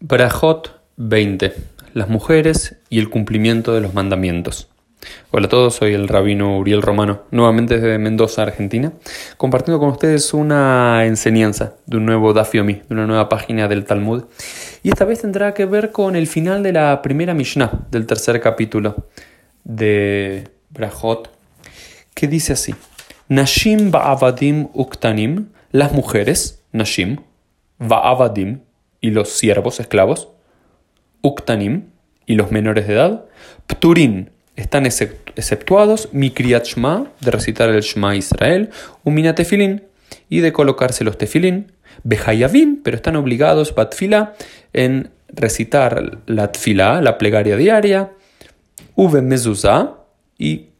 Brajot 20. Las mujeres y el cumplimiento de los mandamientos. Hola a todos, soy el rabino Uriel Romano, nuevamente desde Mendoza, Argentina, compartiendo con ustedes una enseñanza de un nuevo Dafiomi, de una nueva página del Talmud. Y esta vez tendrá que ver con el final de la primera Mishnah del tercer capítulo de Brajot, que dice así: Nashim ba'avadim uktanim, las mujeres, Nashim, ba'avadim, y los siervos, esclavos, Uktanim y los menores de edad, Pturin están exceptuados, Mikriat Shma, de recitar el Shma Israel, Umina Tefilin, y de colocarse los Tefilin, Behayavim, pero están obligados, Batfila, en recitar la Tfila, la plegaria diaria, Uve Mezuzah, y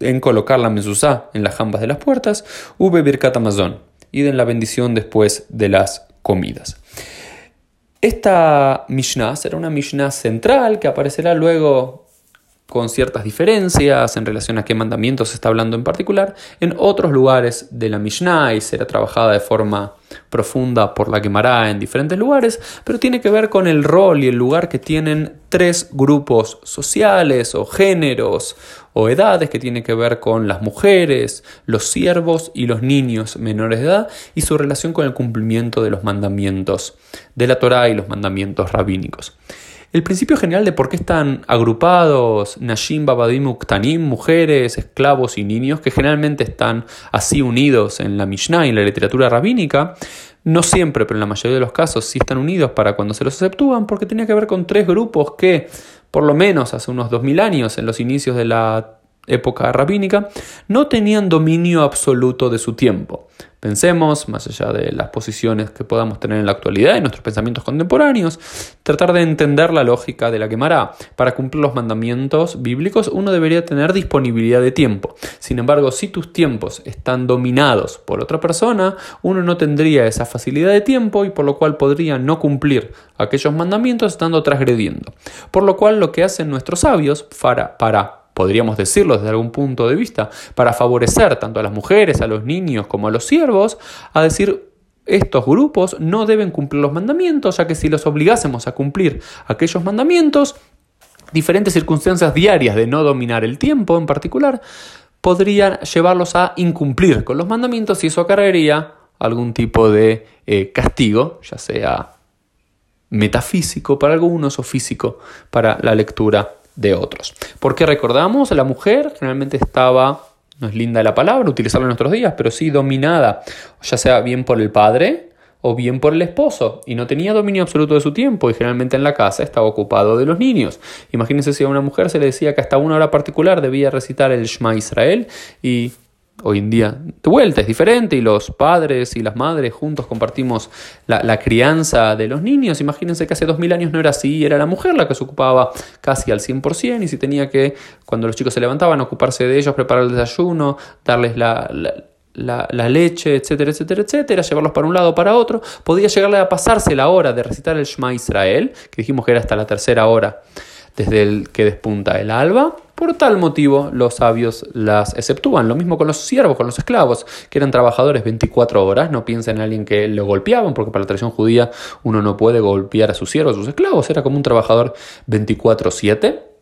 en colocar la mezuzá en las jambas de las puertas, Uve Birkat Amazon, y den la bendición después de las comidas. Esta Mishnah será una Mishnah central que aparecerá luego con ciertas diferencias en relación a qué mandamientos se está hablando en particular en otros lugares de la Mishnah y será trabajada de forma profunda por la Gemara en diferentes lugares, pero tiene que ver con el rol y el lugar que tienen tres grupos sociales o géneros o edades que tiene que ver con las mujeres, los siervos y los niños menores de edad y su relación con el cumplimiento de los mandamientos de la Torá y los mandamientos rabínicos. El principio general de por qué están agrupados Nashim, Babadim, Uktanim, mujeres, esclavos y niños, que generalmente están así unidos en la Mishnah y en la literatura rabínica, no siempre, pero en la mayoría de los casos sí están unidos para cuando se los aceptúan, porque tenía que ver con tres grupos que, por lo menos hace unos 2000 años, en los inicios de la época rabínica, no tenían dominio absoluto de su tiempo. Pensemos, más allá de las posiciones que podamos tener en la actualidad y nuestros pensamientos contemporáneos, tratar de entender la lógica de la quemará. Para cumplir los mandamientos bíblicos uno debería tener disponibilidad de tiempo. Sin embargo, si tus tiempos están dominados por otra persona, uno no tendría esa facilidad de tiempo y por lo cual podría no cumplir aquellos mandamientos estando transgrediendo. Por lo cual lo que hacen nuestros sabios para, para podríamos decirlo desde algún punto de vista, para favorecer tanto a las mujeres, a los niños como a los siervos, a decir estos grupos no deben cumplir los mandamientos, ya que si los obligásemos a cumplir aquellos mandamientos, diferentes circunstancias diarias de no dominar el tiempo en particular, podrían llevarlos a incumplir con los mandamientos y eso acarrearía algún tipo de eh, castigo, ya sea metafísico para algunos o físico para la lectura de otros. Porque recordamos, la mujer generalmente estaba, no es linda la palabra, utilizarla en nuestros días, pero sí dominada, ya sea bien por el padre o bien por el esposo, y no tenía dominio absoluto de su tiempo, y generalmente en la casa estaba ocupado de los niños. Imagínense si a una mujer se le decía que hasta una hora particular debía recitar el Shema Israel, y hoy en día de vuelta es diferente y los padres y las madres juntos compartimos la, crianza de los niños. Imagínense que hace dos mil años no era así, era la mujer la que se ocupaba casi al 100% y si tenía que, cuando los chicos se levantaban, ocuparse de ellos, preparar el desayuno, darles la, la, leche, etcétera, etcétera, etcétera, llevarlos para un lado para otro, podía llegarle a pasarse la hora de recitar el Shema Israel, que dijimos que era hasta la tercera hora desde el que despunta el alba. Por tal motivo, los sabios las exceptúan. Lo mismo con los siervos, con los esclavos, que eran trabajadores 24 horas. No piensen en alguien que lo golpeaban, porque para la tradición judía uno no puede golpear a sus siervos, a sus esclavos. Era como un trabajador 24-7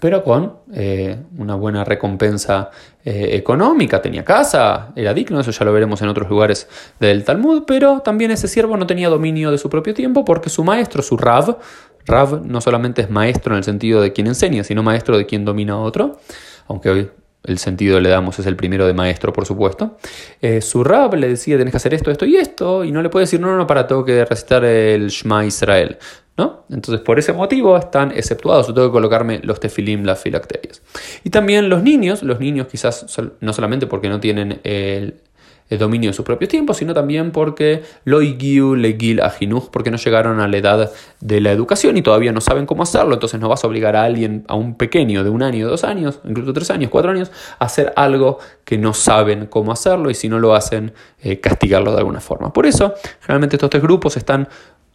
pero con eh, una buena recompensa eh, económica. Tenía casa, era digno, eso ya lo veremos en otros lugares del Talmud, pero también ese siervo no tenía dominio de su propio tiempo porque su maestro, su Rav, Rav no solamente es maestro en el sentido de quien enseña, sino maestro de quien domina a otro, aunque hoy el sentido le damos es el primero de maestro, por supuesto. Eh, su Rab le decía, tenés que hacer esto, esto y esto, y no le puede decir, no, no, no, para, tengo que recitar el Shema Israel. ¿No? Entonces, por ese motivo están exceptuados, yo tengo que colocarme los tefilim, las filacterias. Y también los niños, los niños quizás no solamente porque no tienen el dominio de su propio tiempo, sino también porque lo legil ajinuj, porque no llegaron a la edad de la educación y todavía no saben cómo hacerlo, entonces no vas a obligar a alguien, a un pequeño de un año, dos años, incluso tres años, cuatro años, a hacer algo que no saben cómo hacerlo y si no lo hacen, eh, castigarlo de alguna forma. Por eso, generalmente estos tres grupos están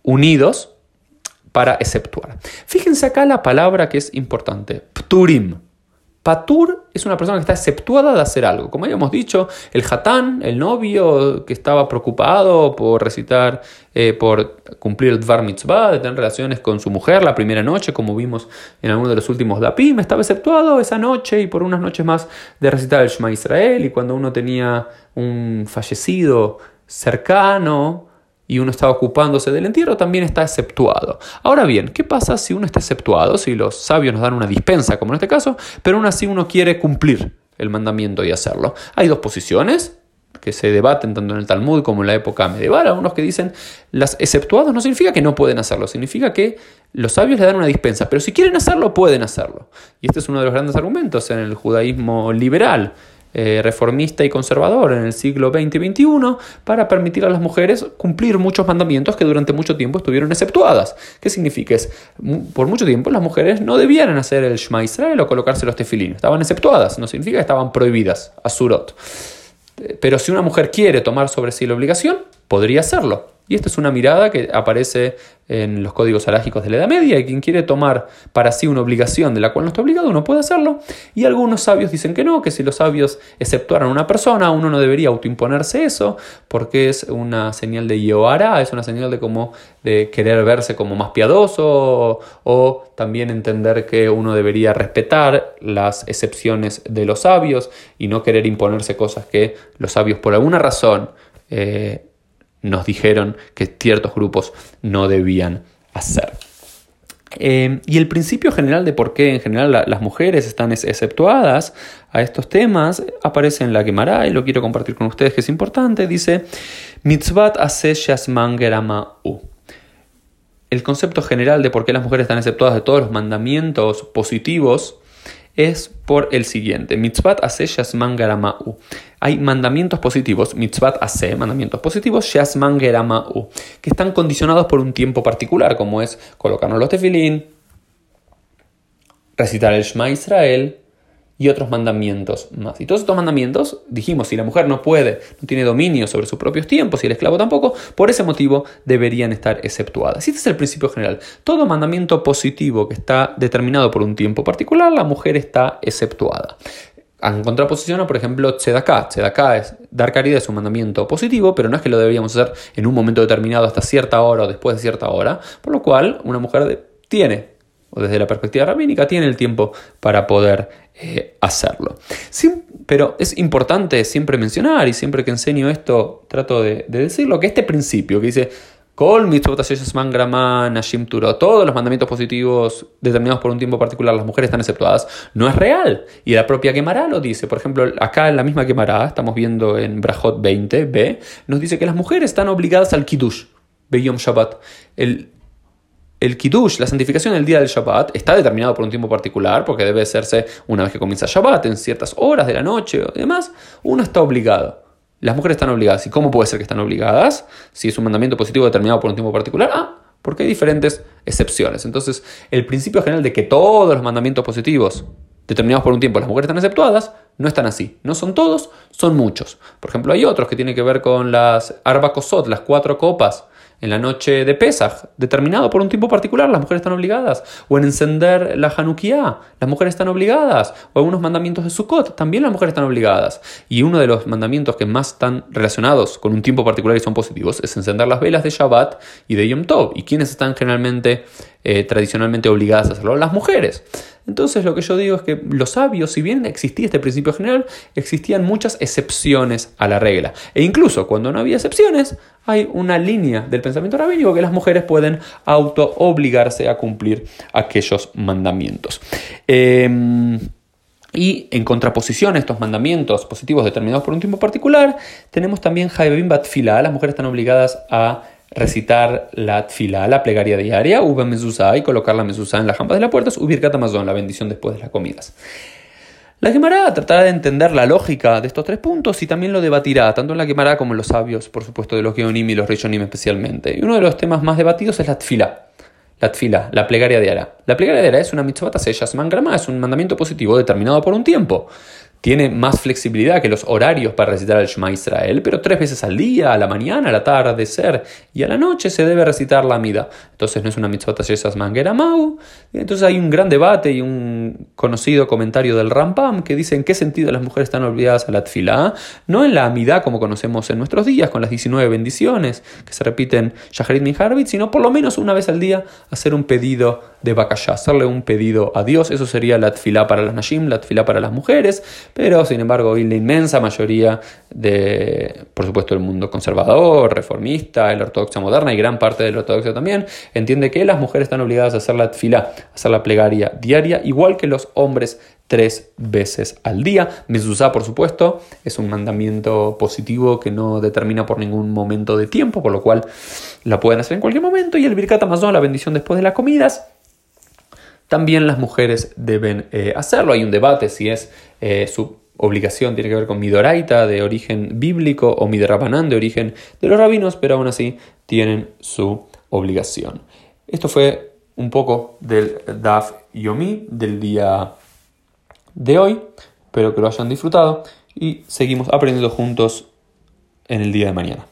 unidos para exceptuar. Fíjense acá la palabra que es importante, pturim. Patur es una persona que está exceptuada de hacer algo. Como habíamos dicho, el hatán, el novio que estaba preocupado por recitar, eh, por cumplir el Dvar Mitzvah, de tener relaciones con su mujer la primera noche, como vimos en alguno de los últimos Dapim, estaba exceptuado esa noche y por unas noches más de recitar el Shema Israel. Y cuando uno tenía un fallecido cercano, y uno está ocupándose del entierro, también está exceptuado. Ahora bien, ¿qué pasa si uno está exceptuado? Si los sabios nos dan una dispensa, como en este caso, pero aún así uno quiere cumplir el mandamiento y hacerlo. Hay dos posiciones que se debaten tanto en el Talmud como en la época medieval. Algunos que dicen, las exceptuados no significa que no pueden hacerlo, significa que los sabios le dan una dispensa, pero si quieren hacerlo, pueden hacerlo. Y este es uno de los grandes argumentos en el judaísmo liberal eh, reformista y conservador en el siglo XX y XXI para permitir a las mujeres cumplir muchos mandamientos que durante mucho tiempo estuvieron exceptuadas. ¿Qué significa? Es, por mucho tiempo las mujeres no debían hacer el Shema Israel o colocarse los tefilín. Estaban exceptuadas, no significa que estaban prohibidas, asurot. Eh, pero si una mujer quiere tomar sobre sí la obligación, podría hacerlo. Y esta es una mirada que aparece en los códigos alágicos de la Edad Media y quien quiere tomar para sí una obligación de la cual no está obligado no puede hacerlo. Y algunos sabios dicen que no, que si los sabios exceptuaran a una persona, uno no debería autoimponerse eso porque es una señal de Yohara, es una señal de como de querer verse como más piadoso o, también entender que uno debería respetar las excepciones de los sabios y no querer imponerse cosas que los sabios por alguna razón eh, nos dijeron que ciertos grupos no debían hacer. Eh, y el principio general de por qué en general las mujeres están exceptuadas a estos temas aparece en la Gemara y lo quiero compartir con ustedes que es importante. Dice, mitzvat ase u. El concepto general de por qué las mujeres están exceptuadas de todos los mandamientos positivos es por el siguiente. Mitzvat ase shasman geramau. Hay mandamientos positivos, mitzvat ase, mandamientos positivos, shasman geramau, que están condicionados por un tiempo particular, como es colocarnos los tefilín, recitar el Shema Israel, y otros mandamientos más. Y todos estos mandamientos, dijimos, si la mujer no puede, no tiene dominio sobre sus propios tiempos y el esclavo tampoco, por ese motivo deberían estar exceptuadas. Y este es el principio general. Todo mandamiento positivo que está determinado por un tiempo particular, la mujer está exceptuada. En contraposición a, por ejemplo, Tzedaká. Tzedaká es dar caridad, es un mandamiento positivo, pero no es que lo deberíamos hacer en un momento determinado hasta cierta hora o después de cierta hora, por lo cual una mujer tiene o desde la perspectiva rabínica, tiene el tiempo para poder eh, hacerlo. pero es importante siempre mencionar, y siempre que enseño esto trato de, decirlo, que este principio que dice, todos los mandamientos positivos determinados por un tiempo particular, las mujeres están exceptuadas, no es real. Y la propia Gemara lo dice. Por ejemplo, acá en la misma Gemara, estamos viendo en Brajot 20b, nos dice que las mujeres están obligadas al Kiddush, Beyom Shabbat. El Kiddush, la santificación del día del Shabbat, está determinado por un tiempo particular, porque debe hacerse una vez que comienza Shabbat, en ciertas horas de la noche o demás, uno está obligado. Las mujeres están obligadas. ¿Y cómo puede ser que están obligadas? Si es un mandamiento positivo determinado por un tiempo particular. Ah, porque hay diferentes excepciones. Entonces, el principio general de que todos los mandamientos positivos determinados por un tiempo las mujeres están exceptuadas, no están así. No son todos, son muchos. Por ejemplo, hay otros que tienen que ver con las arbacosot, las cuatro copas en la noche de Pesach, determinado por un tiempo particular, las mujeres están obligadas. O en encender la Hanukkah, las mujeres están obligadas. O algunos mandamientos de Sukkot, también las mujeres están obligadas. Y uno de los mandamientos que más están relacionados con un tiempo particular y son positivos es encender las velas de Shabbat y de Yom Tov. ¿Y quiénes están generalmente, eh, tradicionalmente obligadas a hacerlo? Las mujeres. Entonces lo que yo digo es que los sabios, si bien existía este principio general, existían muchas excepciones a la regla. E incluso cuando no había excepciones, hay una línea del pensamiento rabínico que las mujeres pueden auto obligarse a cumplir aquellos mandamientos. Em, y en contraposición a estos mandamientos positivos determinados por un tiempo particular, tenemos también Jaibim Batfila. Las mujeres están obligadas a recitar la tfila, la plegaria diaria, uva mezuzá y colocar la mezuzá en las jampas de las puertas, ubir katamazón, la bendición después de las comidas. La Gemara tratará de entender la lógica de estos tres puntos y también lo debatirá, tanto en la Gemara como en los sabios, por supuesto, de los Geonim y los Rishonim especialmente. Y uno de los temas más debatidos es la. La tfila, la plegaria diaria. La plegaria diaria es una mitzvah taseyas mangrama, es un mandamiento positivo determinado por un tiempo tiene más flexibilidad que los horarios para recitar el Shema Israel, pero tres veces al día, a la mañana, al atardecer y a la noche se debe recitar la mida. entonces no es una mitzvot yesas manguera mau. Entonces hay un gran debate y un conocido comentario del Rampam que dice en qué sentido las mujeres están obligadas a la tfilá, no en la amidad como conocemos en nuestros días, con las 19 bendiciones que se repiten Shaharit Min sino por lo menos una vez al día hacer un pedido de bakashá, hacerle un pedido a Dios. Eso sería la tfilá para las nashim, la tfilá para las mujeres, pero sin embargo hoy la inmensa mayoría de, por supuesto, el mundo conservador, reformista, el ortodoxa moderna y gran parte del ortodoxo también, entiende que las mujeres están obligadas a hacer la tfilá, a hacer la plegaria diaria, igual que los hombres tres veces al día. Mezuzá, por supuesto, es un mandamiento positivo que no determina por ningún momento de tiempo, por lo cual la pueden hacer en cualquier momento. Y el Birkat Amazon, la bendición después de las comidas, también las mujeres deben eh, hacerlo. Hay un debate si es eh, su obligación, tiene que ver con Midoraita de origen bíblico o Midrabanán de origen de los rabinos, pero aún así tienen su obligación. Esto fue un poco del Daf Yomi del día de hoy. Espero que lo hayan disfrutado y seguimos aprendiendo juntos en el día de mañana.